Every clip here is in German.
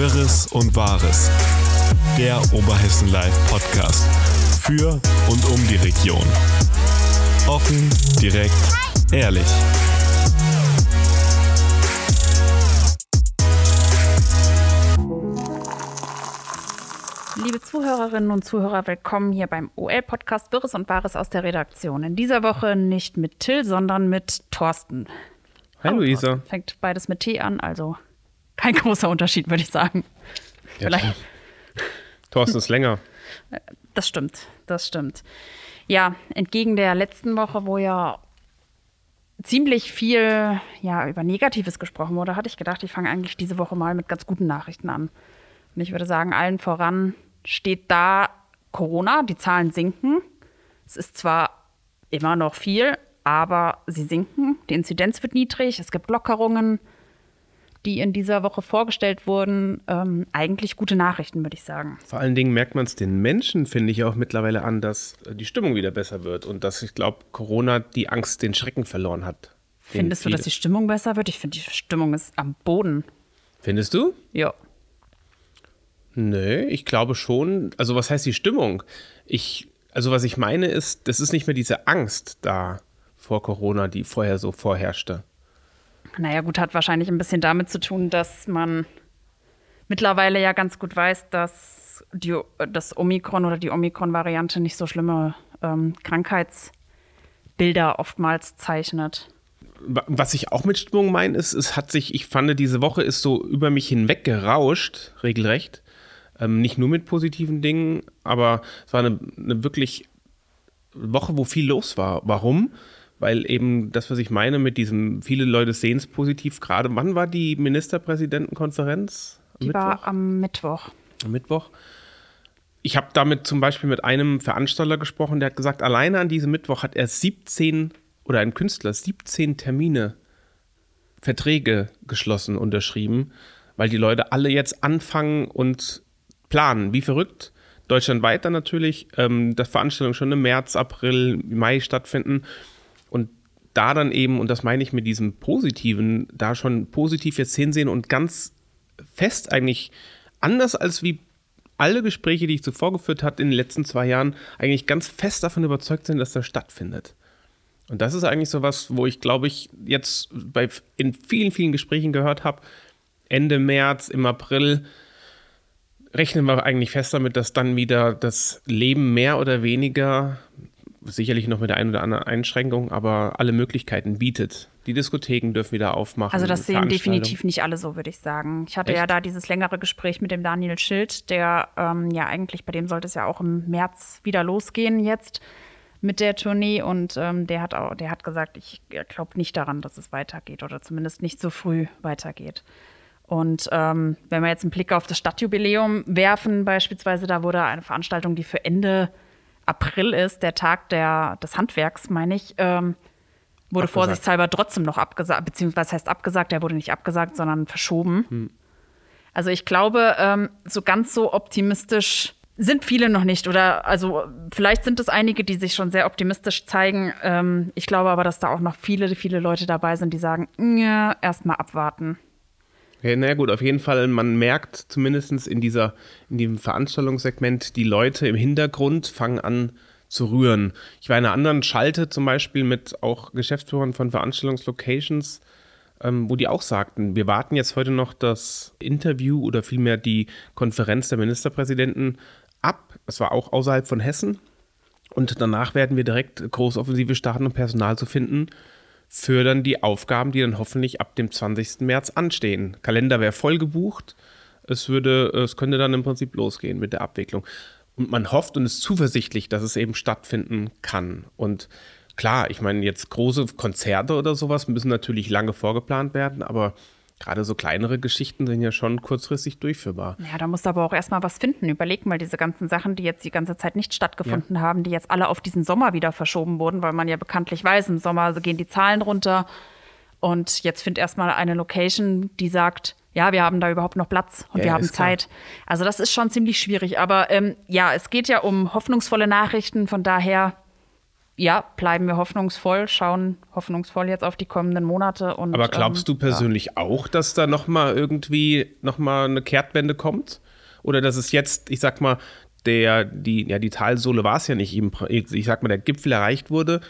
Wirres und Wahres. Der Oberhessen Live Podcast. Für und um die Region. Offen, direkt, ehrlich. Liebe Zuhörerinnen und Zuhörer, willkommen hier beim OL-Podcast Wirres und Wahres aus der Redaktion. In dieser Woche nicht mit Till, sondern mit Thorsten. Hi Hallo, Luisa. Fängt beides mit T an, also kein großer Unterschied, würde ich sagen. Ja, Vielleicht. Thorsten ist länger. Das stimmt, das stimmt. Ja, entgegen der letzten Woche, wo ja ziemlich viel ja, über Negatives gesprochen wurde, hatte ich gedacht, ich fange eigentlich diese Woche mal mit ganz guten Nachrichten an. Und ich würde sagen, allen voran steht da Corona, die Zahlen sinken. Es ist zwar immer noch viel, aber sie sinken. Die Inzidenz wird niedrig, es gibt Lockerungen, die in dieser Woche vorgestellt wurden. Ähm, eigentlich gute Nachrichten, würde ich sagen. Vor allen Dingen merkt man es den Menschen, finde ich, auch mittlerweile an, dass äh, die Stimmung wieder besser wird und dass ich glaube, Corona die Angst, den Schrecken verloren hat. Findest du, dass die Stimmung besser wird? Ich finde, die Stimmung ist am Boden. Findest du? Ja. Nee, ich glaube schon. Also, was heißt die Stimmung? Ich, also, was ich meine ist, das ist nicht mehr diese Angst da vor Corona, die vorher so vorherrschte. Naja, gut, hat wahrscheinlich ein bisschen damit zu tun, dass man mittlerweile ja ganz gut weiß, dass die, das Omikron oder die Omikron-Variante nicht so schlimme ähm, Krankheitsbilder oftmals zeichnet. Wa- Was ich auch mit Stimmung meine, ist, es hat sich, ich fand, diese Woche ist so über mich hinweg gerauscht, regelrecht. Ähm, nicht nur mit positiven Dingen, aber es war eine, eine wirklich Woche, wo viel los war. Warum? Weil eben das, was ich meine mit diesem, viele Leute sehen es positiv. Gerade, wann war die Ministerpräsidentenkonferenz? Am Die war am Mittwoch. am Mittwoch. Ich habe damit zum Beispiel mit einem Veranstalter gesprochen, der hat gesagt, alleine an diesem Mittwoch hat er 17 oder ein Künstler 17 Termine, Verträge geschlossen, unterschrieben, weil die Leute alle jetzt anfangen und planen, wie verrückt. Deutschlandweit dann natürlich, ähm, dass Veranstaltungen schon im März, April, Mai stattfinden. Da dann eben, und das meine ich mit diesem Positiven, da schon positiv jetzt hinsehen und ganz fest eigentlich anders als wie alle Gespräche, die ich zuvor geführt habe in den letzten zwei Jahren, eigentlich ganz fest davon überzeugt sind, dass das stattfindet. Und das ist eigentlich so was, wo ich glaube ich jetzt bei in vielen, vielen Gesprächen gehört habe, Ende März, im April rechnen wir eigentlich fest damit, dass dann wieder das Leben mehr oder weniger, sicherlich noch mit der einen oder anderen Einschränkung, aber alle Möglichkeiten bietet. Die Diskotheken dürfen wieder aufmachen. Also das sehen definitiv nicht alle so, würde ich sagen. Ich hatte Echt? ja da dieses längere Gespräch mit dem Daniel Schild, der ähm, ja eigentlich, bei dem sollte es ja auch im März wieder losgehen jetzt mit der Tournee und ähm, der hat auch, der hat gesagt, ich glaube nicht daran, dass es weitergeht oder zumindest nicht so früh weitergeht. Und ähm, wenn wir jetzt einen Blick auf das Stadtjubiläum werfen, beispielsweise, da wurde eine Veranstaltung, die für Ende April ist, der Tag der, des Handwerks, meine ich, ähm, wurde Abgesagt. vorsichtshalber trotzdem noch abgesagt, beziehungsweise heißt abgesagt, der wurde nicht abgesagt, sondern verschoben. Also ich glaube, ähm, so ganz so optimistisch sind viele noch nicht. Oder also vielleicht sind es einige, die sich schon sehr optimistisch zeigen. Ähm, ich glaube aber, dass da auch noch viele, viele Leute dabei sind, die sagen, erstmal abwarten. Ja, na gut, auf jeden Fall, man merkt zumindest in, dieser, in diesem Veranstaltungssegment, die Leute im Hintergrund fangen an zu rühren. Ich war in einer anderen Schalte zum Beispiel mit auch Geschäftsführern von Veranstaltungslocations, ähm, wo die auch sagten, wir warten jetzt heute noch das Interview oder vielmehr die Konferenz der Ministerpräsidenten ab. Das war auch außerhalb von Hessen. Und danach werden wir direkt Großoffensive starten, um Personal zu finden für dann die Aufgaben, die dann hoffentlich ab dem 20. März anstehen. Kalender wäre voll gebucht. Es würde, es könnte dann im Prinzip losgehen mit der Abwicklung. Und man hofft und ist zuversichtlich, dass es eben stattfinden kann. Und klar, ich meine, jetzt große Konzerte oder sowas müssen natürlich lange vorgeplant werden, aber gerade so kleinere Geschichten sind ja schon kurzfristig durchführbar. Ja, da musst du aber auch erstmal was finden. Überleg mal diese ganzen Sachen, die jetzt die ganze Zeit nicht stattgefunden haben, die jetzt alle auf diesen Sommer wieder verschoben wurden, weil man ja bekanntlich weiß, im Sommer gehen die Zahlen runter. Und jetzt findet erstmal eine Location, die sagt, ja, wir haben da überhaupt noch Platz und Ja, wir ja, haben ist klar. Zeit. Also das ist schon ziemlich schwierig. Aber ähm, ja, es geht ja um hoffnungsvolle Nachrichten. Von daher, ja, bleiben wir hoffnungsvoll, schauen hoffnungsvoll jetzt auf die kommenden Monate. Und, Aber glaubst du ähm, persönlich ja. auch, dass da nochmal irgendwie nochmal eine Kehrtwende kommt? Oder dass es jetzt, ich sag mal, der, die, ja, die Talsohle war es ja nicht, ich sag mal, der Gipfel erreicht wurde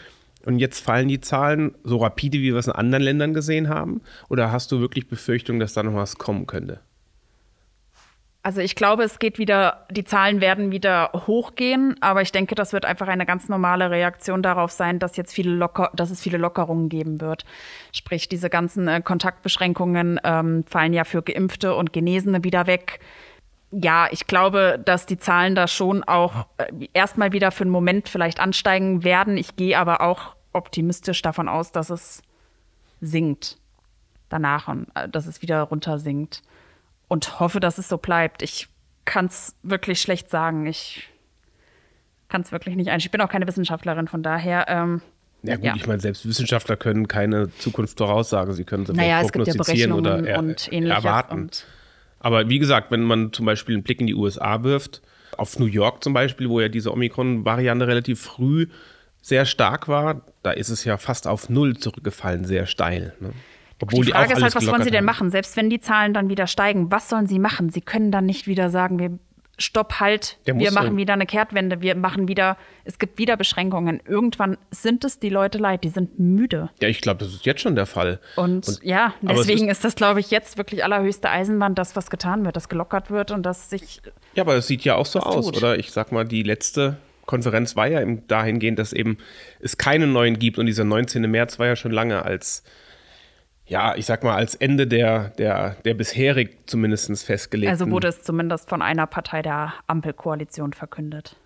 und jetzt fallen die Zahlen so rapide, wie wir es in anderen Ländern gesehen haben? Oder hast du wirklich Befürchtung, dass da noch was kommen könnte? Also ich glaube, es geht wieder, die Zahlen werden wieder hochgehen, aber ich denke, das wird einfach eine ganz normale Reaktion darauf sein, dass jetzt viele locker, dass es viele Lockerungen geben wird. Sprich, diese ganzen äh, Kontaktbeschränkungen ähm, fallen ja für Geimpfte und Genesene wieder weg. Ja, ich glaube, dass die Zahlen da schon auch äh, erstmal wieder für einen Moment vielleicht ansteigen werden. Ich gehe aber auch optimistisch davon aus, dass es sinkt danach und äh, dass es wieder runter sinkt und hoffe, dass es so bleibt. Ich kann es wirklich schlecht sagen. Ich kann es wirklich nicht ein. Ich bin auch keine Wissenschaftlerin, von daher. Ähm, ja gut, ja. ich meine, selbst Wissenschaftler können keine Zukunft voraussagen. Sie können sie naja, prognostizieren ja oder er, und erwarten. Aber wie gesagt, wenn man zum Beispiel einen Blick in die USA wirft, auf New York zum Beispiel, wo ja diese Omikron-Variante relativ früh sehr stark war, da ist es ja fast auf Null zurückgefallen, sehr steil. Ne? Obwohl die Frage die ist halt, was wollen sie denn machen? Selbst wenn die Zahlen dann wieder steigen, was sollen sie machen? Sie können dann nicht wieder sagen, wir stopp halt, Der wir machen wieder eine Kehrtwende, wir machen wieder, es gibt wieder Beschränkungen. Irgendwann sind es die Leute leid, die sind müde. Ja, ich glaube, das ist jetzt schon der Fall. Und, und ja, deswegen ist, ist, das, glaube ich, jetzt wirklich allerhöchste Eisenbahn, das, was getan wird, das gelockert wird und das sich. Ja, aber es sieht ja auch so aus, tut. oder? Ich sag mal, die letzte Konferenz war ja dahingehend, dass eben es keine neuen gibt und dieser 19. März war ja schon lange als ja, ich sag mal, als Ende der, der, der bisherig zumindest festgelegt. Also wurde es zumindest von einer Partei der Ampelkoalition verkündet.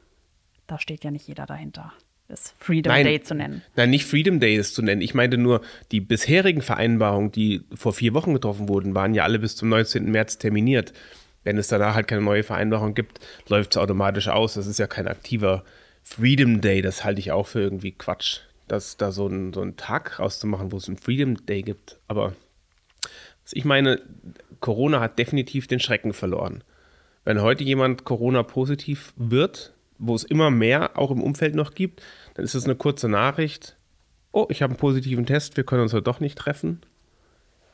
Da steht ja nicht jeder dahinter, es Freedom nein, Day zu nennen. Nein, nicht Freedom Day ist zu nennen. Ich meinte nur, die bisherigen Vereinbarungen, die vor vier Wochen getroffen wurden, waren ja alle bis zum 19. März terminiert. Wenn es danach halt keine neue Vereinbarung gibt, läuft es automatisch aus. Das ist ja kein aktiver Freedom Day. Das halte ich auch für irgendwie Quatsch das da so einen, so einen Tag rauszumachen, wo es einen Freedom Day gibt. Aber ich meine, Corona hat definitiv den Schrecken verloren. Wenn heute jemand Corona-positiv wird, wo es immer mehr auch im Umfeld noch gibt, dann ist es eine kurze Nachricht. Oh, ich habe einen positiven Test, wir können uns heute doch nicht treffen.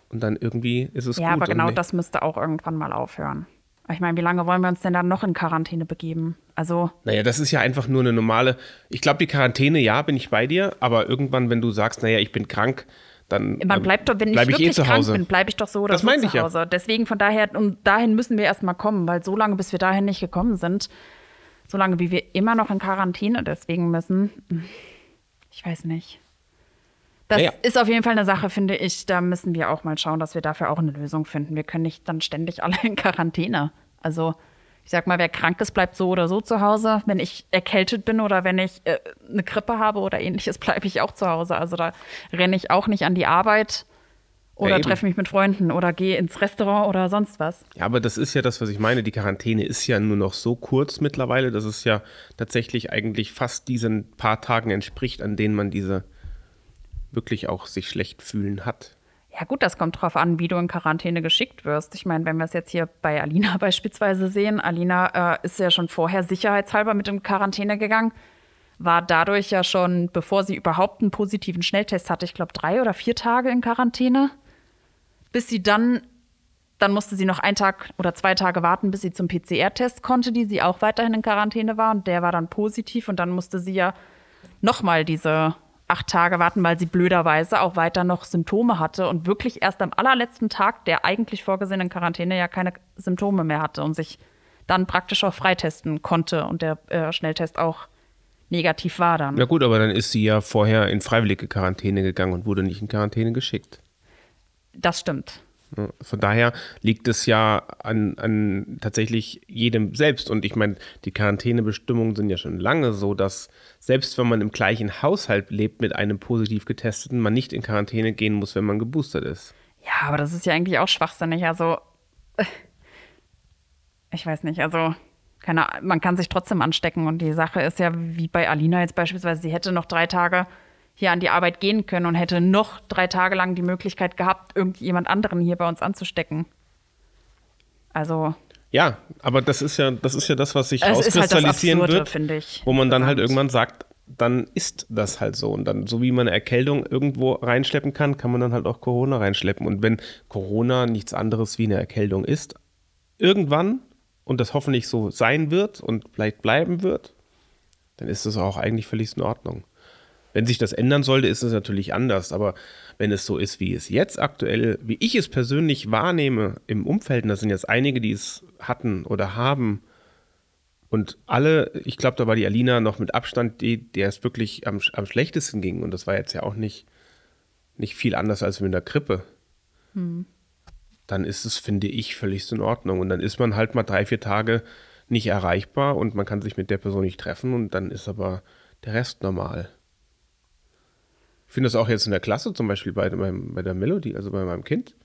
Und dann irgendwie ist es ja, gut. Ja, aber genau das müsste auch irgendwann mal aufhören. Ich meine, wie lange wollen wir uns denn dann noch in Quarantäne begeben? Also. Naja, das ist ja einfach nur eine normale. Ich glaube, die Quarantäne, ja, bin ich bei dir, aber irgendwann, wenn du sagst, naja, ich bin krank, dann. Man bleibt doch, wenn ich bleib wirklich eh krank bin, bleibe ich doch so oder das so zu Hause. Ja. Deswegen von daher, und dahin müssen wir erstmal kommen, weil so lange, bis wir dahin nicht gekommen sind, so lange wie wir immer noch in Quarantäne deswegen müssen, ich weiß nicht. Das ja. ist auf jeden Fall eine Sache, finde ich. Da müssen wir auch mal schauen, dass wir dafür auch eine Lösung finden. Wir können nicht dann ständig alle in Quarantäne. Also ich sag mal, wer krank ist, bleibt so oder so zu Hause. Wenn ich erkältet bin oder wenn ich äh, eine Grippe habe oder ähnliches, bleibe ich auch zu Hause. Also da renne ich auch nicht an die Arbeit oder ja, treffe mich mit Freunden oder gehe ins Restaurant oder sonst was. Ja, aber das ist ja das, was ich meine. Die Quarantäne ist ja nur noch so kurz mittlerweile, dass es ja tatsächlich eigentlich fast diesen paar Tagen entspricht, an denen man diese wirklich auch sich schlecht fühlen hat. Ja gut, das kommt drauf an, wie du in Quarantäne geschickt wirst. Ich meine, wenn wir es jetzt hier bei Alina beispielsweise sehen, Alina äh, ist ja schon vorher sicherheitshalber mit in Quarantäne gegangen, war dadurch ja schon, bevor sie überhaupt einen positiven Schnelltest hatte, ich glaube drei oder vier Tage in Quarantäne, bis sie dann, dann musste sie noch einen Tag oder zwei Tage warten, bis sie zum PCR-Test konnte, die sie auch weiterhin in Quarantäne war und der war dann positiv und dann musste sie ja nochmal diese acht Tage warten, weil sie blöderweise auch weiter noch Symptome hatte und wirklich erst am allerletzten Tag der eigentlich vorgesehenen Quarantäne ja keine Symptome mehr hatte und sich dann praktisch auch freitesten konnte und der äh, Schnelltest auch negativ war dann. Na gut, aber dann ist sie ja vorher in freiwillige Quarantäne gegangen und wurde nicht in Quarantäne geschickt. Das stimmt. Von daher liegt es ja an, an tatsächlich jedem selbst. Und ich meine, die Quarantänebestimmungen sind ja schon lange so, dass selbst wenn man im gleichen Haushalt lebt mit einem positiv getesteten, man nicht in Quarantäne gehen muss, wenn man geboostert ist. Ja, aber das ist ja eigentlich auch schwachsinnig. Also, ich weiß nicht, also keine, man kann sich trotzdem anstecken. Und die Sache ist ja, wie bei Alina jetzt beispielsweise, sie hätte noch drei Tage hier an die Arbeit gehen können und hätte noch drei Tage lang die Möglichkeit gehabt, irgendjemand anderen hier bei uns anzustecken. Also. Ja, aber das ist ja, das ist ja das, was sich rauskristallisieren halt Absurde, wird, wo man dann halt irgendwann sagt, dann ist das halt so. Und dann, so wie man eine Erkältung irgendwo reinschleppen kann, kann man dann halt auch Corona reinschleppen. Und wenn Corona nichts anderes wie eine Erkältung ist, irgendwann, und das hoffentlich so sein wird und vielleicht bleiben wird, dann ist das auch eigentlich völlig in Ordnung. Wenn sich das ändern sollte, ist es natürlich anders. Aber wenn es so ist, wie es jetzt aktuell, wie ich es persönlich wahrnehme im Umfeld, und das sind jetzt einige, die es hatten oder haben, und alle, ich glaube, da war die Alina noch mit Abstand, die, der es wirklich am, am schlechtesten ging. Und das war jetzt ja auch nicht, nicht viel anders als mit der Grippe. Hm. Dann ist es, finde ich, völlig in Ordnung. Und dann ist man halt mal drei, vier Tage nicht erreichbar und man kann sich mit der Person nicht treffen und dann ist aber der Rest normal. Ich finde das auch jetzt in der Klasse, zum Beispiel bei, meinem, bei der Melodie, also bei meinem Kind.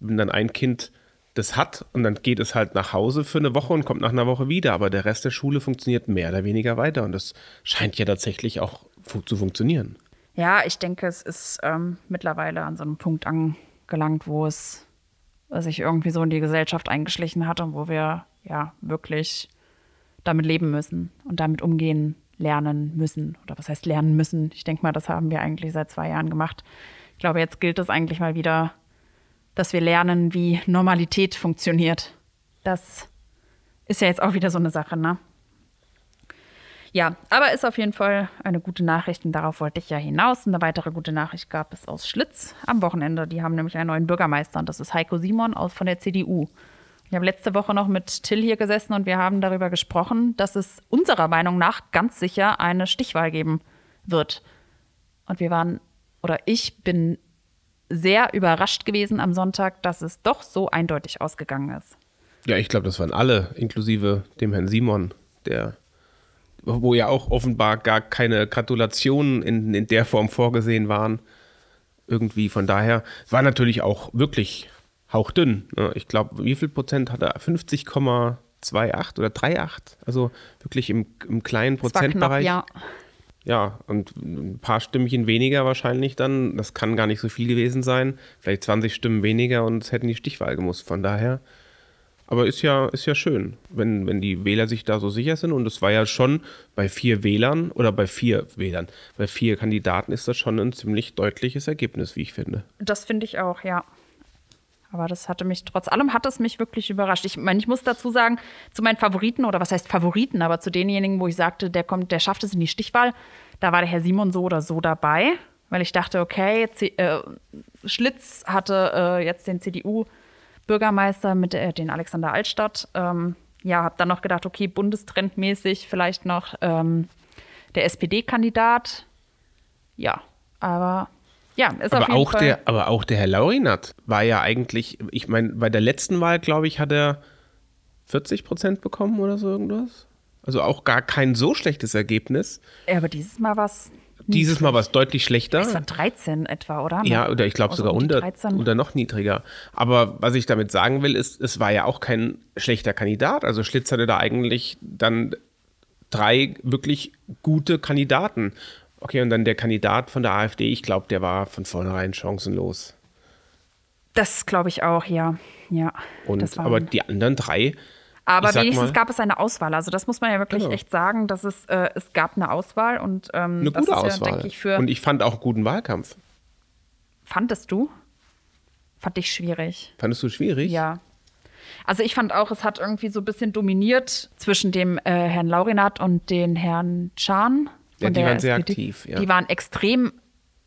Wenn dann ein Kind das hat und dann geht es halt nach Hause für eine Woche und kommt nach einer Woche wieder, aber der Rest der Schule funktioniert mehr oder weniger weiter und das scheint ja tatsächlich auch zu funktionieren. Ja, ich denke, es ist ähm, mittlerweile an so einem Punkt angelangt, wo es sich irgendwie so in die Gesellschaft eingeschlichen hat und wo wir ja wirklich damit leben müssen und damit umgehen lernen müssen. Oder was heißt lernen müssen? Ich denke mal, das haben wir eigentlich seit zwei Jahren gemacht. Ich glaube, jetzt gilt es eigentlich mal wieder, dass wir lernen, wie Normalität funktioniert. Das ist ja jetzt auch wieder so eine Sache, ne? Ja, aber ist auf jeden Fall eine gute Nachricht und darauf wollte ich ja hinaus. Eine weitere gute Nachricht gab es aus Schlitz am Wochenende. Die haben nämlich einen neuen Bürgermeister und das ist Heiko Simon aus von der CDU. Ich habe letzte Woche noch mit Till hier gesessen und wir haben darüber gesprochen, dass es unserer Meinung nach ganz sicher eine Stichwahl geben wird. Und wir waren, oder ich bin sehr überrascht gewesen am Sonntag, dass es doch so eindeutig ausgegangen ist. Ja, ich glaube, das waren alle, inklusive dem Herrn Simon, der, wo ja auch offenbar gar keine Gratulationen in, in der Form vorgesehen waren. Irgendwie von daher, war natürlich auch wirklich hauchdünn. Ich glaube, wie viel Prozent hat er? 50,28 oder 3,8? Also wirklich im, im kleinen Prozentbereich. ja. Ja, und ein paar Stimmchen weniger wahrscheinlich dann. Das kann gar nicht so viel gewesen sein. Vielleicht 20 Stimmen weniger und es hätten die Stichwahl gemusst. Von daher. Aber ist ja, ist ja schön, wenn, wenn die Wähler sich da so sicher sind. Und es war ja schon bei vier Wählern oder bei vier Wählern, bei vier Kandidaten ist das schon ein ziemlich deutliches Ergebnis, wie ich finde. Das finde ich auch, ja. Aber das hatte mich, trotz allem hat es mich wirklich überrascht. Ich meine, ich muss dazu sagen, zu meinen Favoriten, oder was heißt Favoriten, aber zu denjenigen, wo ich sagte, der kommt, der schafft es in die Stichwahl, da war der Herr Simon so oder so dabei, weil ich dachte, okay, C äh, Schlitz hatte äh, jetzt den CDU-Bürgermeister mit äh, den Alexander Altstadt. Ähm, ja, habe dann noch gedacht, okay, bundestrendmäßig vielleicht noch ähm, der SPD-Kandidat. Ja, aber ja, ist aber auf jeden auch Fall. Der, aber auch der Herr Laurinat war ja eigentlich, ich meine, bei der letzten Wahl, glaube ich, hat er 40 Prozent bekommen oder so irgendwas. Also auch gar kein so schlechtes Ergebnis. Ja, aber dieses Mal war es. Dieses Mal war es deutlich schlechter. Es war 13 etwa, oder? Ja, oder ich glaube Also sogar um unter, 13. oder noch niedriger. Aber was ich damit sagen will, ist, es war ja auch kein schlechter Kandidat. Also Schlitz hatte da eigentlich dann drei wirklich gute Kandidaten. Okay, und dann der Kandidat von der AfD, ich glaube, der war von vornherein chancenlos. Das glaube ich auch, ja. ja Und, aber die anderen drei, Aber wenigstens mal- gab es eine Auswahl. Also das muss man ja wirklich Genau. echt sagen, dass es, äh, es gab eine Auswahl und ähm, eine das gute ja, Auswahl. denke ich, und ich fand auch guten Wahlkampf. fandest du? Fand ich schwierig. Fandest du schwierig? Ja. Also ich fand auch, es hat irgendwie so ein bisschen dominiert zwischen dem äh, Herrn Laurinat und den Herrn Chan. Ja, die waren sehr SPD. aktiv, ja. Die waren extrem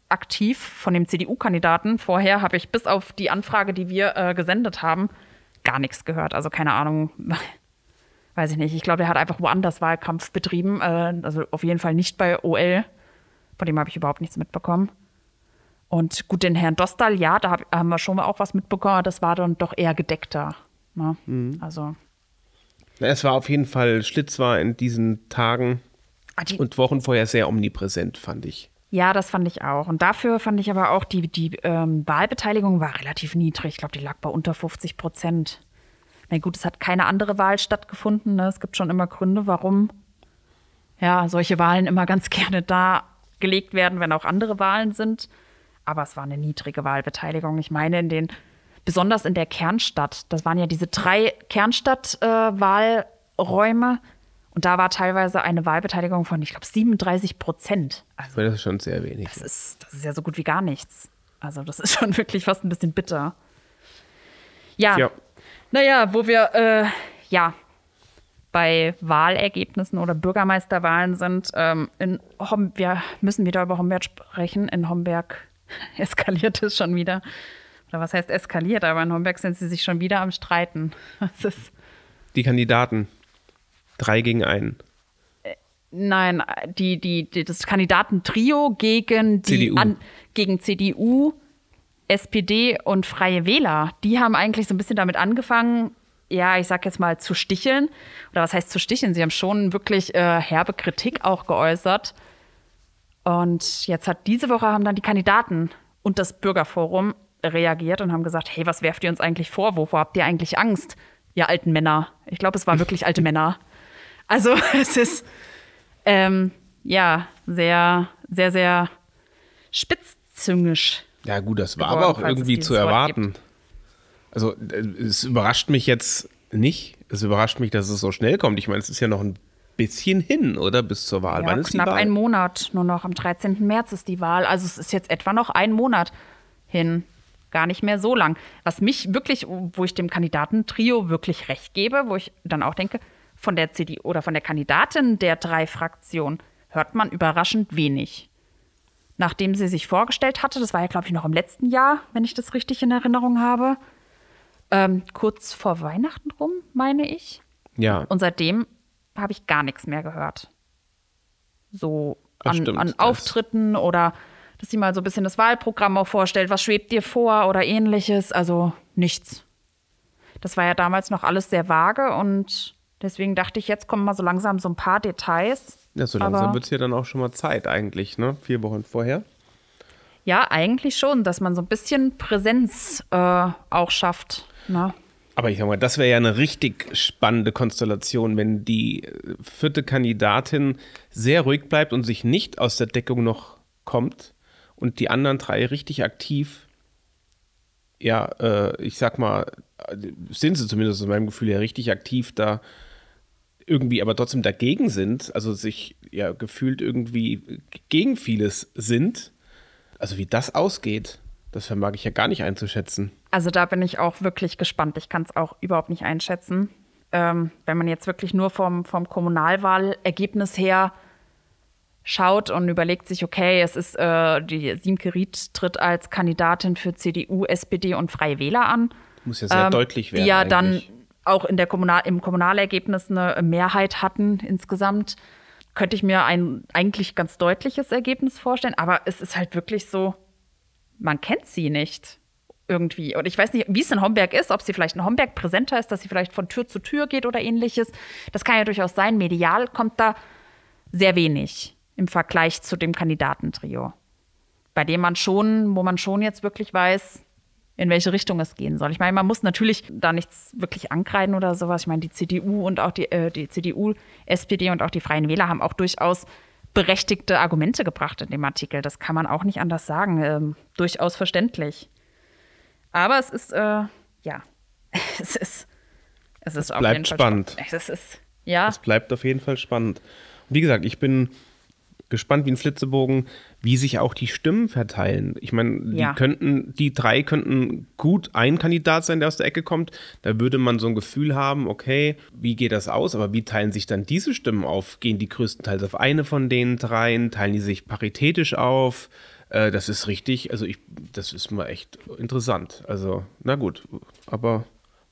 aktiv von dem CDU-Kandidaten. Vorher habe ich bis auf die Anfrage, die wir äh, gesendet haben, gar nichts gehört. Also keine Ahnung, weiß ich nicht. Ich glaube, der hat einfach woanders Wahlkampf betrieben. Äh, also auf jeden Fall nicht bei OL. Von dem habe ich überhaupt nichts mitbekommen. Und gut, den Herrn Dostal, ja, da hab, haben wir schon mal auch was mitbekommen. Das war dann doch eher gedeckter. Ne? Mhm. Also, Es war auf jeden Fall, Schlitz war in diesen Tagen und Wochen vorher sehr omnipräsent, fand ich. ja, das fand ich auch. Und dafür fand ich aber auch, die, die ähm, Wahlbeteiligung war relativ niedrig. Ich glaube, die lag bei unter 50 Prozent. Na gut, es hat keine andere Wahl stattgefunden. Ne? Es gibt schon immer Gründe, warum ja, solche Wahlen immer ganz gerne da gelegt werden, wenn auch andere Wahlen sind. Aber es war eine niedrige Wahlbeteiligung. Ich meine, in den, besonders in der Kernstadt, das waren ja diese drei Kernstadt-Wahlräume. Und da war teilweise eine Wahlbeteiligung von, ich glaube, 37 Prozent. Also Das ist schon sehr wenig. das ist, das ist ja so gut wie gar nichts. Also das ist schon wirklich fast ein bisschen bitter. Ja, Ja. naja, wo wir, äh, ja, bei Wahlergebnissen oder Bürgermeisterwahlen sind, ähm, in Hom wir müssen wieder über Homberg sprechen. In Homberg eskaliert es schon wieder. Oder was heißt eskaliert? Aber in Homberg sind sie sich schon wieder am Streiten. Es ist, Die Kandidaten. Drei gegen einen. nein, die, die, die, das Kandidatentrio gegen die CDU. An, gegen CDU, SPD und Freie Wähler, die haben eigentlich so ein bisschen damit angefangen, ja, ich sag jetzt mal zu sticheln. Oder was heißt zu sticheln? Sie haben schon wirklich äh, herbe Kritik auch geäußert. Und jetzt hat diese Woche haben dann die Kandidaten und das Bürgerforum reagiert und haben gesagt, hey, was werft ihr uns eigentlich vor? Wovor habt ihr eigentlich Angst, ihr alten Männer? Ich glaube, es waren wirklich alte Männer. Also es ist ähm, ja sehr, sehr, sehr spitzzüngisch. Ja, gut, das war geworden, aber auch irgendwie zu erwarten. Also, es überrascht mich jetzt nicht. Es überrascht mich, dass es so schnell kommt. Ich meine, es ist ja noch ein bisschen hin, oder? Bis zur Wahl. Ja, Wann ist die knapp Wahl? einen Monat, nur noch am 13. März ist die Wahl. Also es ist jetzt etwa noch ein Monat hin. Gar nicht mehr so lang. Was mich wirklich, wo ich dem Kandidatentrio wirklich recht gebe, wo ich dann auch denke, von der CDU oder von der Kandidatin der drei Fraktionen hört man überraschend wenig. Nachdem sie sich vorgestellt hatte, das war ja, glaube ich, noch im letzten Jahr, wenn ich das richtig in Erinnerung habe, ähm, kurz vor Weihnachten rum, meine ich. ja, Und seitdem habe ich gar nichts mehr gehört. So Das an, stimmt, an das- Auftritten oder dass sie mal so ein bisschen das Wahlprogramm auch vorstellt, was schwebt dir vor oder ähnliches. Also nichts. Das war ja damals noch alles sehr vage und deswegen dachte ich, jetzt kommen mal so langsam so ein paar Details. ja so langsam wird es ja dann auch schon mal Zeit eigentlich, ne? Vier Wochen vorher. Ja, eigentlich schon, dass man so ein bisschen Präsenz äh, auch schafft. Ne? Aber ich sag mal, das wäre ja eine richtig spannende Konstellation, wenn die äh, vierte Kandidatin sehr ruhig bleibt und sich nicht aus der Deckung noch kommt und die anderen drei richtig aktiv, ja, äh, ich sag mal, äh, sind sie zumindest aus meinem Gefühl her richtig aktiv da irgendwie aber trotzdem dagegen sind, also sich ja gefühlt irgendwie gegen vieles sind. Also wie das ausgeht, das vermag ich ja gar nicht einzuschätzen. Also da bin ich auch wirklich gespannt. Ich kann es auch überhaupt nicht einschätzen. Ähm, wenn man jetzt wirklich nur vom, vom Kommunalwahlergebnis her schaut und überlegt sich, okay, es ist äh, die Siemke Ried tritt als Kandidatin für CDU, SPD und Freie Wähler an. Muss ja sehr deutlich werden. Ähm, Die ja dann eigentlich. Auch in der Kommunal im Kommunalergebnis eine Mehrheit hatten insgesamt. Könnte ich mir ein eigentlich ganz deutliches Ergebnis vorstellen, aber es ist halt wirklich so, man kennt sie nicht irgendwie. Und ich weiß nicht, wie es in Homberg ist, ob sie vielleicht in Homberg präsenter ist, dass sie vielleicht von Tür zu Tür geht oder ähnliches. Das kann ja durchaus sein. Medial kommt da sehr wenig im Vergleich zu dem Kandidatentrio. Bei dem man schon, wo man schon jetzt wirklich weiß, in welche Richtung es gehen soll. Ich meine, man muss natürlich da nichts wirklich ankreiden oder sowas. Ich meine, die CDU und auch die, äh, die CDU, SPD und auch die Freien Wähler haben auch durchaus berechtigte Argumente gebracht in dem Artikel. Das kann man auch nicht anders sagen. Ähm, durchaus verständlich. Aber es ist, äh, ja, es ist, es ist auf bleibt jeden Fall spannend. Es ist, ja, Es bleibt auf jeden Fall spannend. Und wie gesagt, ich bin gespannt wie ein Flitzebogen, wie sich auch die Stimmen verteilen. Ich meine, die Ja. könnten, die drei könnten gut ein Kandidat sein, der aus der Ecke kommt. Da würde man so ein Gefühl haben, okay, wie geht das aus? Aber wie teilen sich dann diese Stimmen auf? Gehen die größtenteils auf eine von den dreien? Teilen die sich paritätisch auf? Äh, das ist richtig, also ich, das ist mal echt interessant. Also, na gut, aber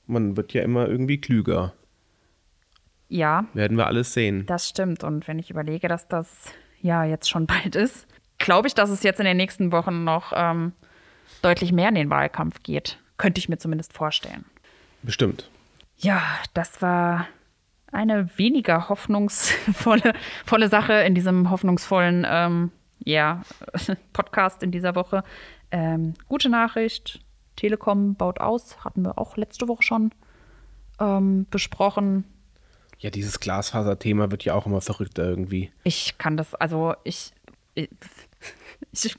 man wird ja immer irgendwie klüger. ja, Werden wir alles sehen. Das stimmt. Und wenn ich überlege, dass das ja jetzt schon bald ist, glaube ich, dass es jetzt in den nächsten Wochen noch ähm, deutlich mehr in den Wahlkampf geht. Könnte ich mir zumindest vorstellen. Bestimmt. Ja, das war eine weniger hoffnungsvolle volle Sache in diesem hoffnungsvollen ähm, ja, Podcast in dieser Woche. Ähm, gute Nachricht: Telekom baut aus, hatten wir auch letzte Woche schon ähm, besprochen. Ja, dieses Glasfaser-Thema wird ja auch immer verrückter irgendwie. Ich kann das, also ich, ich, ich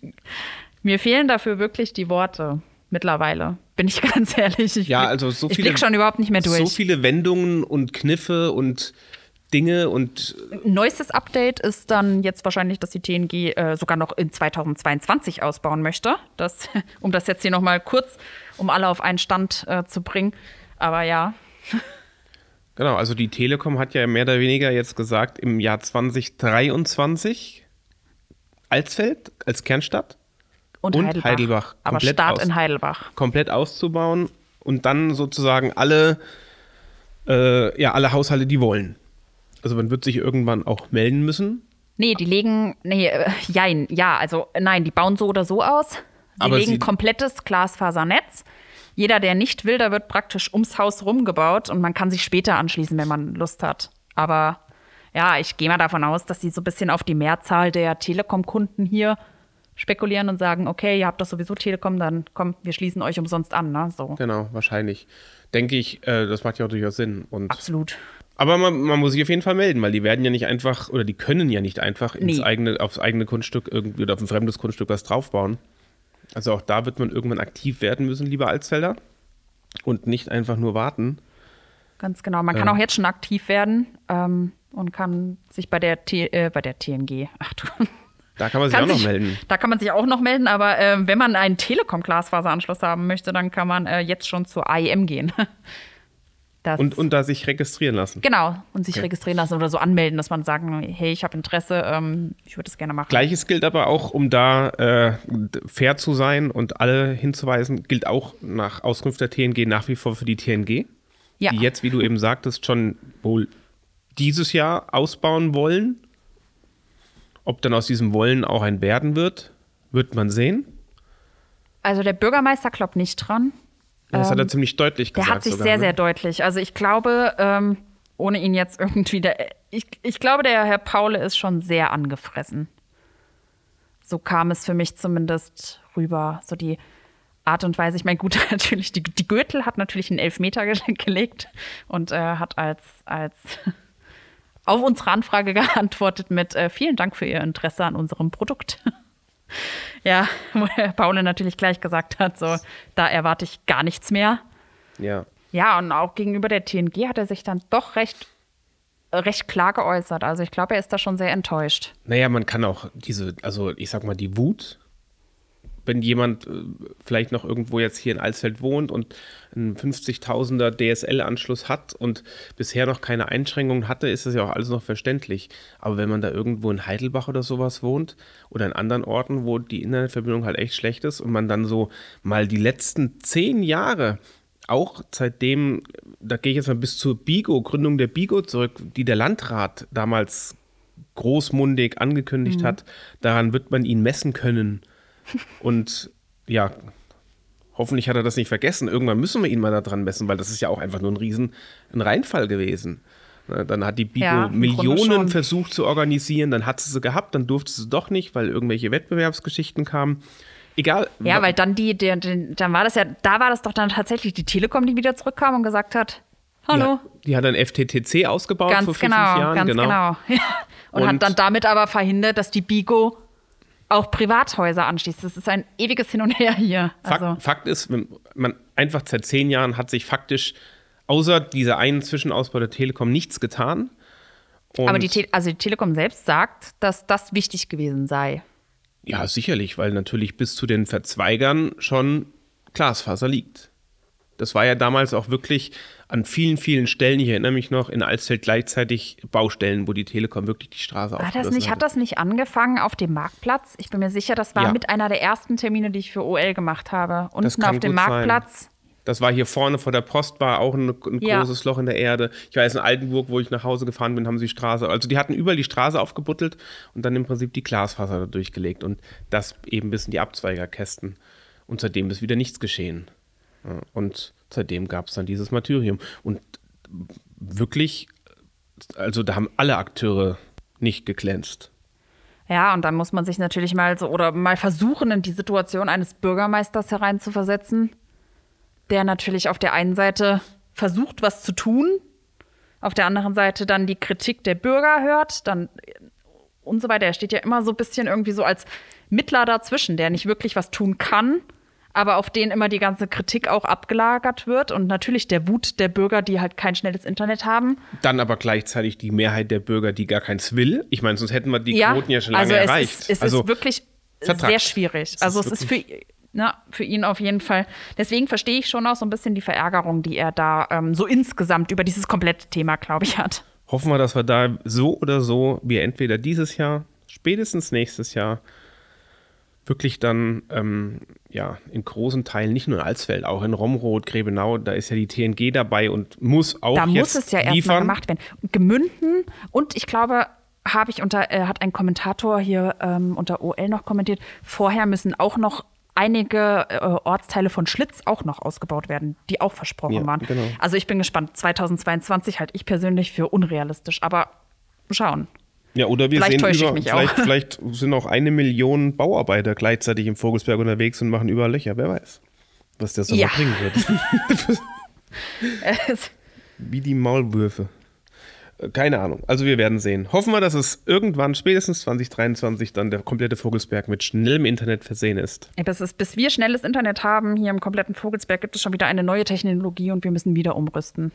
mir fehlen dafür wirklich die Worte mittlerweile. Bin ich ganz ehrlich. Ich Ja, blick, also so ich viele. blick schon überhaupt nicht mehr durch. So viele Wendungen und Kniffe und Dinge und Neuestes Update ist dann jetzt wahrscheinlich, dass die TNG äh, sogar noch in 2022 ausbauen möchte. Das, um das jetzt hier noch mal kurz, um alle auf einen Stand äh, zu bringen. Aber ja, genau, also die Telekom hat ja mehr oder weniger jetzt gesagt, im Jahr 2023 Alsfeld als Kernstadt und, Und Heidelbach. Heidelbach Aber komplett Start in Heidelbach. komplett auszubauen und dann sozusagen alle, äh, ja, alle Haushalte, die wollen. Also man wird sich irgendwann auch melden müssen. Nee, die legen, nee, äh, jein, ja, also nein, die bauen so oder so aus. Sie Aber legen sie- komplettes Glasfasernetz. Jeder, der nicht will, da wird praktisch ums Haus rumgebaut und man kann sich später anschließen, wenn man Lust hat. Aber ja, ich gehe mal davon aus, dass sie so ein bisschen auf die Mehrzahl der Telekom-Kunden hier spekulieren und sagen, okay, ihr habt doch sowieso Telekom, dann kommt, wir schließen euch umsonst an, ne? So. Genau, wahrscheinlich. Denke ich, äh, das macht ja auch durchaus Sinn. Und, Absolut. aber man, man muss sich auf jeden Fall melden, weil die werden ja nicht einfach, oder die können ja nicht einfach ins Nee. eigene, aufs eigene Grundstück irgendwie oder auf ein fremdes Grundstück was draufbauen. Also auch da wird man irgendwann aktiv werden müssen, lieber Alsfelder. Und nicht einfach nur warten. Ganz genau. Man kann Ähm. auch jetzt schon aktiv werden ähm, und kann sich bei der, T äh, bei der TNG, ach du, Da kann man sich kann auch noch sich- melden. Da kann man sich auch noch melden, aber ähm, wenn man einen Telekom-Glasfaseranschluss haben möchte, dann kann man äh, jetzt schon zur AEM gehen. Das, Und, und da sich registrieren lassen. genau, und sich Okay. registrieren lassen oder so anmelden, dass man sagen, hey, ich habe Interesse, ähm, ich würde es gerne machen. Gleiches gilt aber auch, um da äh, fair zu sein und alle hinzuweisen, gilt auch nach Auskunft der TNG nach wie vor für die TNG, Ja. die jetzt, wie du eben sagtest, schon wohl dieses Jahr ausbauen wollen. Ob dann aus diesem Wollen auch ein Werden wird, wird man sehen. Also der Bürgermeister glaubt nicht dran. Das hat er ziemlich deutlich Ähm, Der gesagt. hat sich sogar, sehr, ne? sehr deutlich. Also ich glaube, ähm, ohne ihn jetzt irgendwie, der, ich, ich glaube, der Herr Paule ist schon sehr angefressen. So kam es für mich zumindest rüber. So die Art und Weise. Ich meine, gut, natürlich, die, die Gürtel hat natürlich einen Elfmeter ge gelegt und äh, hat als, als auf unsere Anfrage geantwortet mit äh, vielen Dank für Ihr Interesse an unserem Produkt. ja, wo Herr Paule natürlich gleich gesagt hat, so, da erwarte ich gar nichts mehr. Ja. Ja, und auch gegenüber der TNG hat er sich dann doch recht, recht klar geäußert. Also ich glaube, er ist da schon sehr enttäuscht. Naja, man kann auch diese, also ich sag mal, die Wut, wenn jemand äh, vielleicht noch irgendwo jetzt hier in Alsfeld wohnt und einen 50.000er DSL-Anschluss hat und bisher noch keine Einschränkungen hatte, ist das ja auch alles noch verständlich. Aber wenn man da irgendwo in Heidelbach oder sowas wohnt oder in anderen Orten, wo die Internetverbindung halt echt schlecht ist und man dann so mal die letzten zehn Jahre auch seitdem, da gehe ich jetzt mal bis zur Bigo, Gründung der Bigo zurück, die der Landrat damals großmundig angekündigt hat, daran wird man ihn messen können. Und ja, hoffentlich hat er das nicht vergessen. Irgendwann müssen wir ihn mal daran messen, weil das ist ja auch einfach nur ein riesen ein Reinfall gewesen. Dann hat die Bigo Ja, Millionen versucht zu organisieren, dann hat sie sie gehabt, dann durfte sie doch nicht, weil irgendwelche Wettbewerbsgeschichten kamen. Egal. Ja, weil dann die, der, der, dann war das ja, da war das doch dann tatsächlich die Telekom, die wieder zurückkam und gesagt hat, hallo. Die, die hat dann FTTC ausgebaut ganz vor vier, genau, fünf Jahren. ganz genau. und, Und- hat dann damit aber verhindert, dass die Bigo auch Privathäuser anschließt. Das ist ein ewiges Hin und Her hier. Fakt, Also, Fakt ist, wenn man einfach seit zehn Jahren hat sich faktisch außer dieser einen Zwischenausbau der Telekom nichts getan. Und aber die, Te also die Telekom selbst sagt, dass das wichtig gewesen sei. ja, sicherlich, weil natürlich bis zu den Verzweigern schon Glasfaser liegt. Das war ja damals auch wirklich an vielen, vielen Stellen, ich erinnere mich noch, in Alsfeld gleichzeitig Baustellen, wo die Telekom wirklich die Straße War das nicht, hat hatte. das nicht angefangen auf dem Marktplatz? Ich bin mir sicher, das war Ja. mit einer der ersten Termine, die ich für OL gemacht habe. Unten auf dem gut sein. Marktplatz. Das war hier vorne vor der Post, war auch ein, ein Ja. großes Loch in der Erde. Ich weiß, in Altenburg, wo ich nach Hause gefahren bin, haben sie die Straße, also die hatten überall die Straße aufgebuttelt und dann im Prinzip die Glasfaser da durchgelegt und das eben bis in die Abzweigerkästen. Und seitdem ist wieder nichts geschehen. Und seitdem gab es dann dieses Martyrium. Und wirklich, also da haben alle Akteure nicht geglänzt. Ja, und dann muss man sich natürlich mal so oder mal versuchen, in die Situation eines Bürgermeisters hereinzuversetzen, der natürlich auf der einen Seite versucht, was zu tun, auf der anderen Seite dann die Kritik der Bürger hört, dann und so weiter. Er steht ja immer so ein bisschen irgendwie so als Mittler dazwischen, der nicht wirklich was tun kann, aber auf den immer die ganze Kritik auch abgelagert wird und natürlich der Wut der Bürger, die halt kein schnelles Internet haben. Dann aber gleichzeitig die Mehrheit der Bürger, die gar keins will. Ich meine, sonst hätten wir die Quoten ja schon lange also erreicht. Ist, es also ist wirklich vertrackt. sehr schwierig. Es also ist es ist für, na, für ihn auf jeden Fall. Deswegen verstehe ich schon auch so ein bisschen die Verärgerung, die er da ähm, so insgesamt über dieses komplette Thema, glaube ich, hat. hoffen wir, dass wir da so oder so, wir entweder dieses Jahr, spätestens nächstes Jahr, wirklich dann ähm, ja in großen Teilen, nicht nur in Alsfeld, auch in Romroth, Grebenau, da ist ja die TNG dabei und muss auch Da jetzt muss es ja erstmal gemacht werden. Gemünden und ich glaube, habe ich unter, äh, hat ein Kommentator hier ähm, unter OL noch kommentiert, vorher müssen auch noch einige äh, Ortsteile von Schlitz auch noch ausgebaut werden, die auch versprochen Ja, waren. genau. Also ich bin gespannt. 2022 halte ich persönlich für unrealistisch, aber schauen. Ja, oder wir Vielleicht sehen über, vielleicht, vielleicht sind auch eine Million Bauarbeiter gleichzeitig im Vogelsberg unterwegs und machen überall Löcher, wer weiß, was der Sommer Ja. bringen wird. Wie die Maulwürfe. Äh, Keine Ahnung. Also wir werden sehen. Hoffen wir, dass es irgendwann, spätestens 2023, dann der komplette Vogelsberg mit schnellem Internet versehen ist. Bis, es, bis wir schnelles Internet haben, hier im kompletten Vogelsberg, gibt es schon wieder eine neue Technologie und wir müssen wieder umrüsten.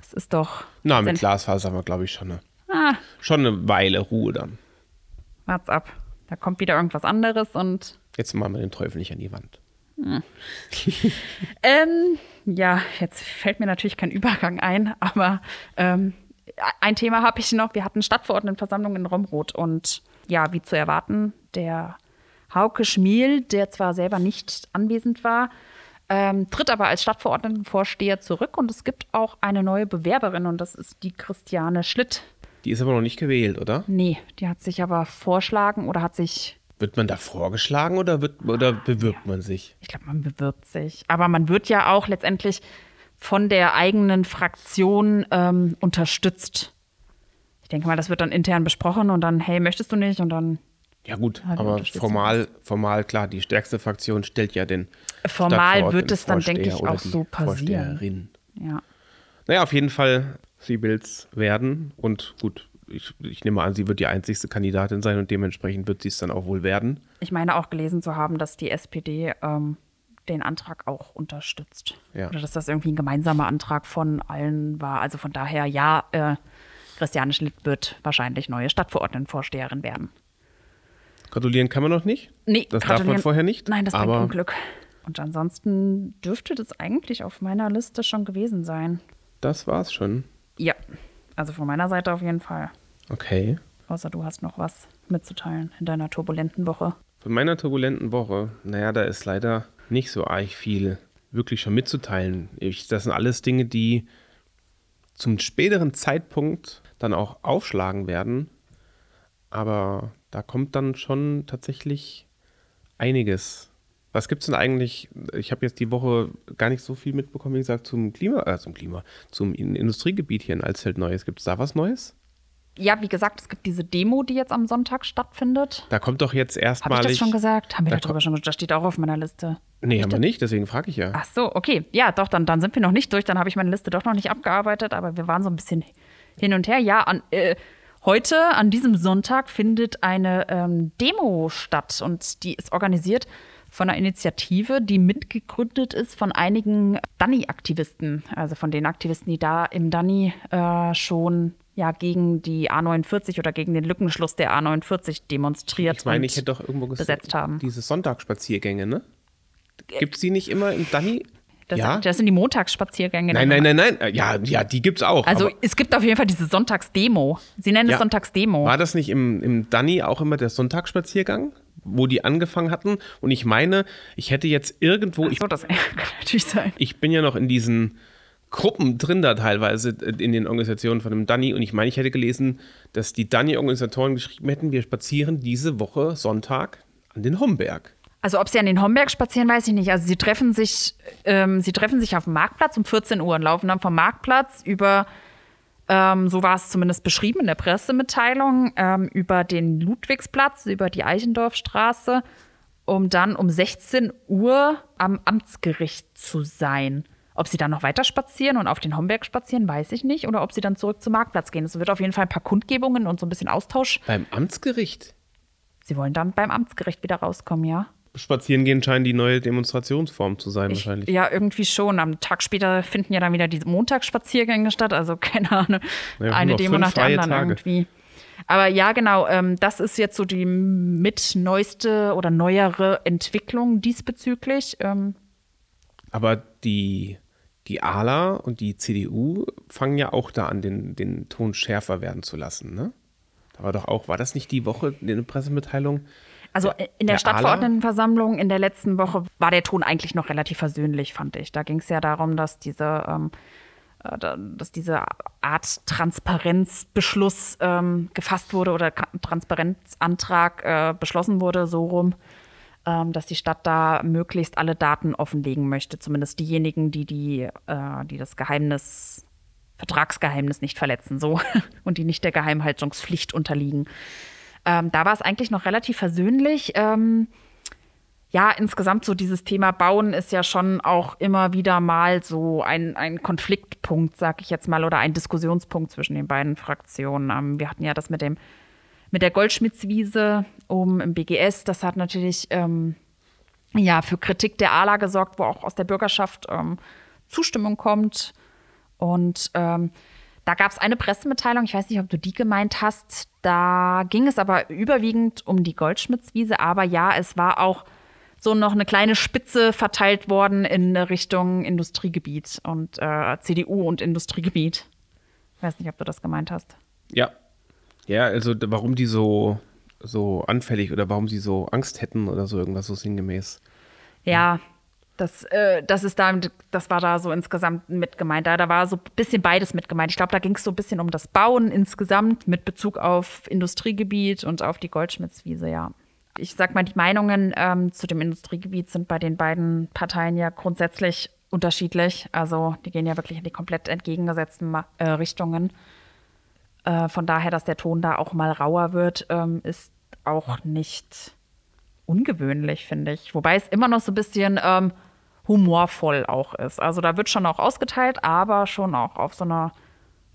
Das ist doch. Na, mit Glasfaser haben wir, glaube ich, schon eine, Ah, schon eine Weile Ruhe dann. wart's ab. Da kommt wieder irgendwas anderes und. Jetzt machen wir den Teufel nicht an die Wand. Ähm, ja, jetzt fällt mir natürlich kein Übergang ein, aber ähm, ein Thema habe ich noch. Wir hatten Stadtverordnetenversammlung in Romroth und ja, wie zu erwarten, der Hauke Schmiel, der zwar selber nicht anwesend war, ähm, tritt aber als Stadtverordnetenvorsteher zurück und es gibt auch eine neue Bewerberin und das ist die Christiane Schlitt. Die ist aber noch nicht gewählt, oder? Nee, die hat sich aber vorschlagen oder hat sich Wird man da vorgeschlagen oder, wird, oder bewirbt man sich? Ich glaube, man bewirbt sich. Aber man wird ja auch letztendlich von der eigenen Fraktion ähm, unterstützt. Ich denke mal, das wird dann intern besprochen und dann, hey, möchtest du nicht? Und dann Ja gut, die aber formal, formal, klar, die stärkste Fraktion stellt ja den Formal wird es dann, denke ich, auch so passieren. Ja. Naja, auf jeden Fall, sie will es werden. Und gut, ich, ich nehme an, sie wird die einzigste Kandidatin sein und dementsprechend wird sie es dann auch wohl werden. Ich meine auch gelesen zu haben, dass die SPD ähm, den Antrag auch unterstützt. Ja. Oder dass das irgendwie ein gemeinsamer Antrag von allen war. Also von daher, ja, äh, Christiane Schlitt wird wahrscheinlich neue Stadtverordnetenvorsteherin werden. Gratulieren kann man noch nicht. Nee, das darf man vorher nicht. Nein, das bringt aber Unglück. Und ansonsten dürfte das eigentlich auf meiner Liste schon gewesen sein. das war's schon. Ja, also von meiner Seite auf jeden Fall. Okay. Außer du hast noch was mitzuteilen in deiner turbulenten Woche. Von meiner turbulenten Woche, naja, da ist leider nicht so arg viel wirklich schon mitzuteilen. Ich, das sind alles Dinge, die zum späteren Zeitpunkt dann auch aufschlagen werden. Aber da kommt dann schon tatsächlich einiges. Was gibt es denn eigentlich? Ich habe jetzt die Woche gar nicht so viel mitbekommen, wie gesagt, zum Klima, äh, zum Klima, zum In- Industriegebiet hier in Alsfeld Neues. Gibt es da was Neues? Ja, wie gesagt, es gibt diese Demo, die jetzt am Sonntag stattfindet. Da kommt doch jetzt Habe ich erstmalig. das schon gesagt? Haben wir Da darüber schon gesagt? Das steht auch auf meiner Liste. Nee, haben wir nicht, deswegen frage ich ja. Ach so, okay. Ja, doch, dann, dann sind wir noch nicht durch. Dann habe ich meine Liste doch noch nicht abgearbeitet, aber wir waren so ein bisschen hin und her. Ja, an, äh, heute, an diesem Sonntag, findet eine ähm, Demo statt und die ist organisiert von einer Initiative, die mitgegründet ist von einigen Danny-Aktivisten, also von den Aktivisten, die da im Danny äh, schon ja, gegen die A49 oder gegen den Lückenschluss der A49 demonstriert Ich meine, ich hätte doch irgendwo gesagt, besetzt haben. diese Sonntagsspaziergänge, ne? Gibt es die nicht immer im Danny? Das, ja? das sind die Montagsspaziergänge. nein, nein, nein, nein. Äh, Ja, ja, die gibt's auch. Also es gibt auf jeden Fall diese Sonntagsdemo. Sie nennen es Ja. Sonntagsdemo. war das nicht im, im Danny auch immer der Sonntagsspaziergang, wo die angefangen hatten? Und ich meine, ich hätte jetzt irgendwo, ich, so, das kann natürlich sein. ich bin ja noch in diesen Gruppen drin da teilweise äh, in den Organisationen von dem Danny und ich meine, ich hätte gelesen, dass die Danny-Organisatoren geschrieben hätten, wir spazieren diese Woche Sonntag an den Homberg. Also ob sie an den Homberg spazieren, weiß ich nicht. Also sie treffen sich, ähm, sie treffen sich auf dem Marktplatz um 14 Uhr und laufen dann vom Marktplatz über, ähm, so war es zumindest beschrieben in der Pressemitteilung, ähm, über den Ludwigsplatz, über die Eichendorfstraße, um dann um 16 Uhr am Amtsgericht zu sein. Ob sie dann noch weiter spazieren und auf den Homberg spazieren, weiß ich nicht. Oder ob sie dann zurück zum Marktplatz gehen. Es wird auf jeden Fall ein paar Kundgebungen und so ein bisschen Austausch. Beim Amtsgericht Sie wollen dann beim Amtsgericht wieder rauskommen, ja? Spazierengehen scheint die neue Demonstrationsform zu sein, Ich, wahrscheinlich. ja, irgendwie schon. Am Tag später finden ja dann wieder diese Montagsspaziergänge statt. Also keine Ahnung. Ja, eine Demo nach der anderen Tage. irgendwie. Aber ja, genau. Ähm, das ist jetzt so die mit neueste oder neuere Entwicklung diesbezüglich. Ähm, Aber die, die ALA und die CDU fangen ja auch da an, den, den Ton schärfer werden zu lassen, ne? Da war doch auch, war das nicht die Woche in der Pressemitteilung? Also in der, der Stadtverordnetenversammlung in der letzten Woche war der Ton eigentlich noch relativ versöhnlich, fand ich. Da ging es ja darum, dass diese, ähm, äh, da- dass diese Art Transparenzbeschluss ähm, gefasst wurde oder Transparenzantrag äh, beschlossen wurde, so rum, ähm, dass die Stadt da möglichst alle Daten offenlegen möchte, zumindest diejenigen, die, die, äh, die das Geheimnis, Vertragsgeheimnis nicht verletzen, so und die nicht der Geheimhaltungspflicht unterliegen. Ähm, da war es eigentlich noch relativ versöhnlich. Ähm, ja, insgesamt so dieses Thema Bauen ist ja schon auch immer wieder mal so ein, ein Konfliktpunkt, sag ich jetzt mal, oder ein Diskussionspunkt zwischen den beiden Fraktionen. Ähm, wir hatten ja das mit dem mit der Goldschmitzwiese oben im BGS. Das hat natürlich ähm, ja für Kritik der ALA gesorgt, wo auch aus der Bürgerschaft ähm, Zustimmung kommt. Und ähm, da gab es eine Pressemitteilung, ich weiß nicht, ob du die gemeint hast. Da ging es aber überwiegend um die Goldschmitzwiese. Aber ja, es war auch so noch eine kleine Spitze verteilt worden in Richtung Industriegebiet und äh, CDU und Industriegebiet. Ich weiß nicht, ob du das gemeint hast. Ja. Ja, also warum die so, so anfällig oder warum sie so Angst hätten oder so irgendwas so sinngemäß. Ja, das, äh, das ist da, das war da so insgesamt mit gemeint. Da, da war so ein bisschen beides mit gemeint. Ich glaube, da ging es so ein bisschen um das Bauen insgesamt mit Bezug auf Industriegebiet und auf die Goldschmitzwiese, ja. Ich sag mal, die Meinungen ähm, zu dem Industriegebiet sind bei den beiden Parteien ja grundsätzlich unterschiedlich. Also die gehen ja wirklich in die komplett entgegengesetzten äh, Richtungen. Äh, von daher, dass der Ton da auch mal rauer wird, ähm, ist auch nicht ungewöhnlich, finde ich. Wobei es immer noch so ein bisschen ähm, humorvoll auch ist. Also da wird schon auch ausgeteilt, aber schon auch auf so eine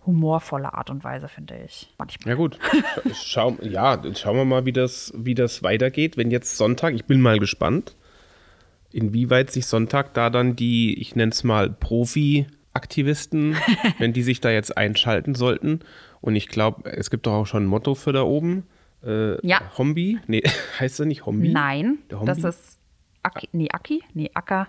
humorvolle Art und Weise, finde ich. Manchmal. Ja gut, Schau, ja, schauen wir mal, wie das, wie das weitergeht. Wenn jetzt Sonntag, ich bin mal gespannt, inwieweit sich Sonntag da dann die, ich nenne es mal Profi-Aktivisten, wenn die sich da jetzt einschalten sollten. Und ich glaube, es gibt doch auch schon ein Motto für da oben. Äh, Ja. Hombi? Nee, heißt das nicht Hombi? Nein, das ist Aki, nee, Aki? Nee, Acker.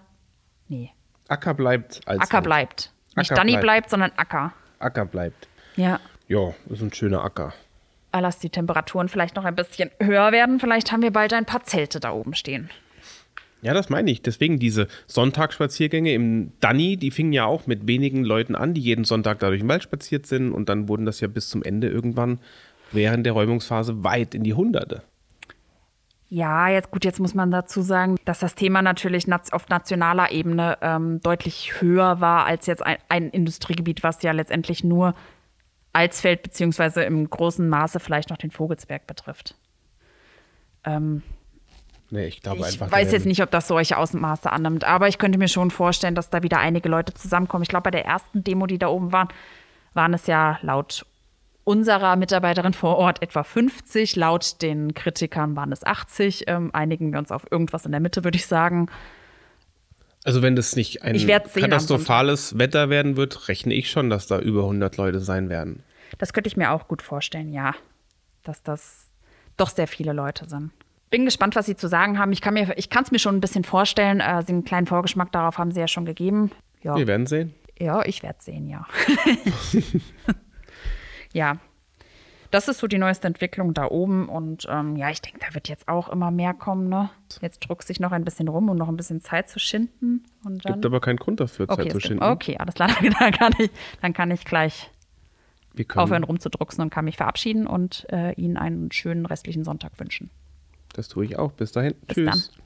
Nee, Acker bleibt als Acker Wort. bleibt. Nicht Acker Danny bleibt. bleibt, sondern Acker. Acker bleibt. Ja. Ja, ist ein schöner Acker. Ah, Lass die Temperaturen vielleicht noch ein bisschen höher werden. Vielleicht haben wir bald ein paar Zelte da oben stehen. Ja, das meine ich. Deswegen diese Sonntagsspaziergänge im Danny, die fingen ja auch mit wenigen Leuten an, die jeden Sonntag da durch den Wald spaziert sind. Und dann wurden das ja bis zum Ende irgendwann während der Räumungsphase weit in die Hunderte. Ja, jetzt gut, jetzt muss man dazu sagen, dass das Thema natürlich auf nationaler Ebene ähm, deutlich höher war als jetzt ein, ein Industriegebiet, was ja letztendlich nur Alsfeld beziehungsweise im großen Maße vielleicht noch den Vogelsberg betrifft. Ähm, Nee, ich glaube ich einfach. weiß der- jetzt nicht, ob das solche Ausmaße annimmt, aber ich könnte mir schon vorstellen, dass da wieder einige Leute zusammenkommen. Ich glaube, bei der ersten Demo, die da oben waren, waren es ja laut unserer Mitarbeiterin vor Ort etwa 50. Laut den Kritikern waren es 80. Ähm, einigen wir uns auf irgendwas in der Mitte, würde ich sagen. Also, wenn das nicht ein katastrophales Wetter werden wird, rechne ich schon, dass da über 100 Leute sein werden. Das könnte ich mir auch gut vorstellen, ja. Dass das doch sehr viele Leute sind. Bin gespannt, was Sie zu sagen haben. Ich kann es mir schon ein bisschen vorstellen. Äh, Sie einen kleinen Vorgeschmack darauf haben Sie ja schon gegeben. Ja. Wir werden sehen. Ja, ich werde sehen, ja. ja. Das ist so die neueste Entwicklung da oben. Und ähm, ja, ich denke, da wird jetzt auch immer mehr kommen. Ne? Jetzt drückt sich noch ein bisschen rum, um noch ein bisschen Zeit zu schinden. Und dann, Gibt aber keinen Grund dafür, okay, Zeit zu schinden. okay, alles klar. Dann kann ich, dann kann ich gleich aufhören rumzudrucksen und kann mich verabschieden und äh, Ihnen einen schönen restlichen Sonntag wünschen. Das tue ich auch. Bis dahin. Bis Tschüss. dann.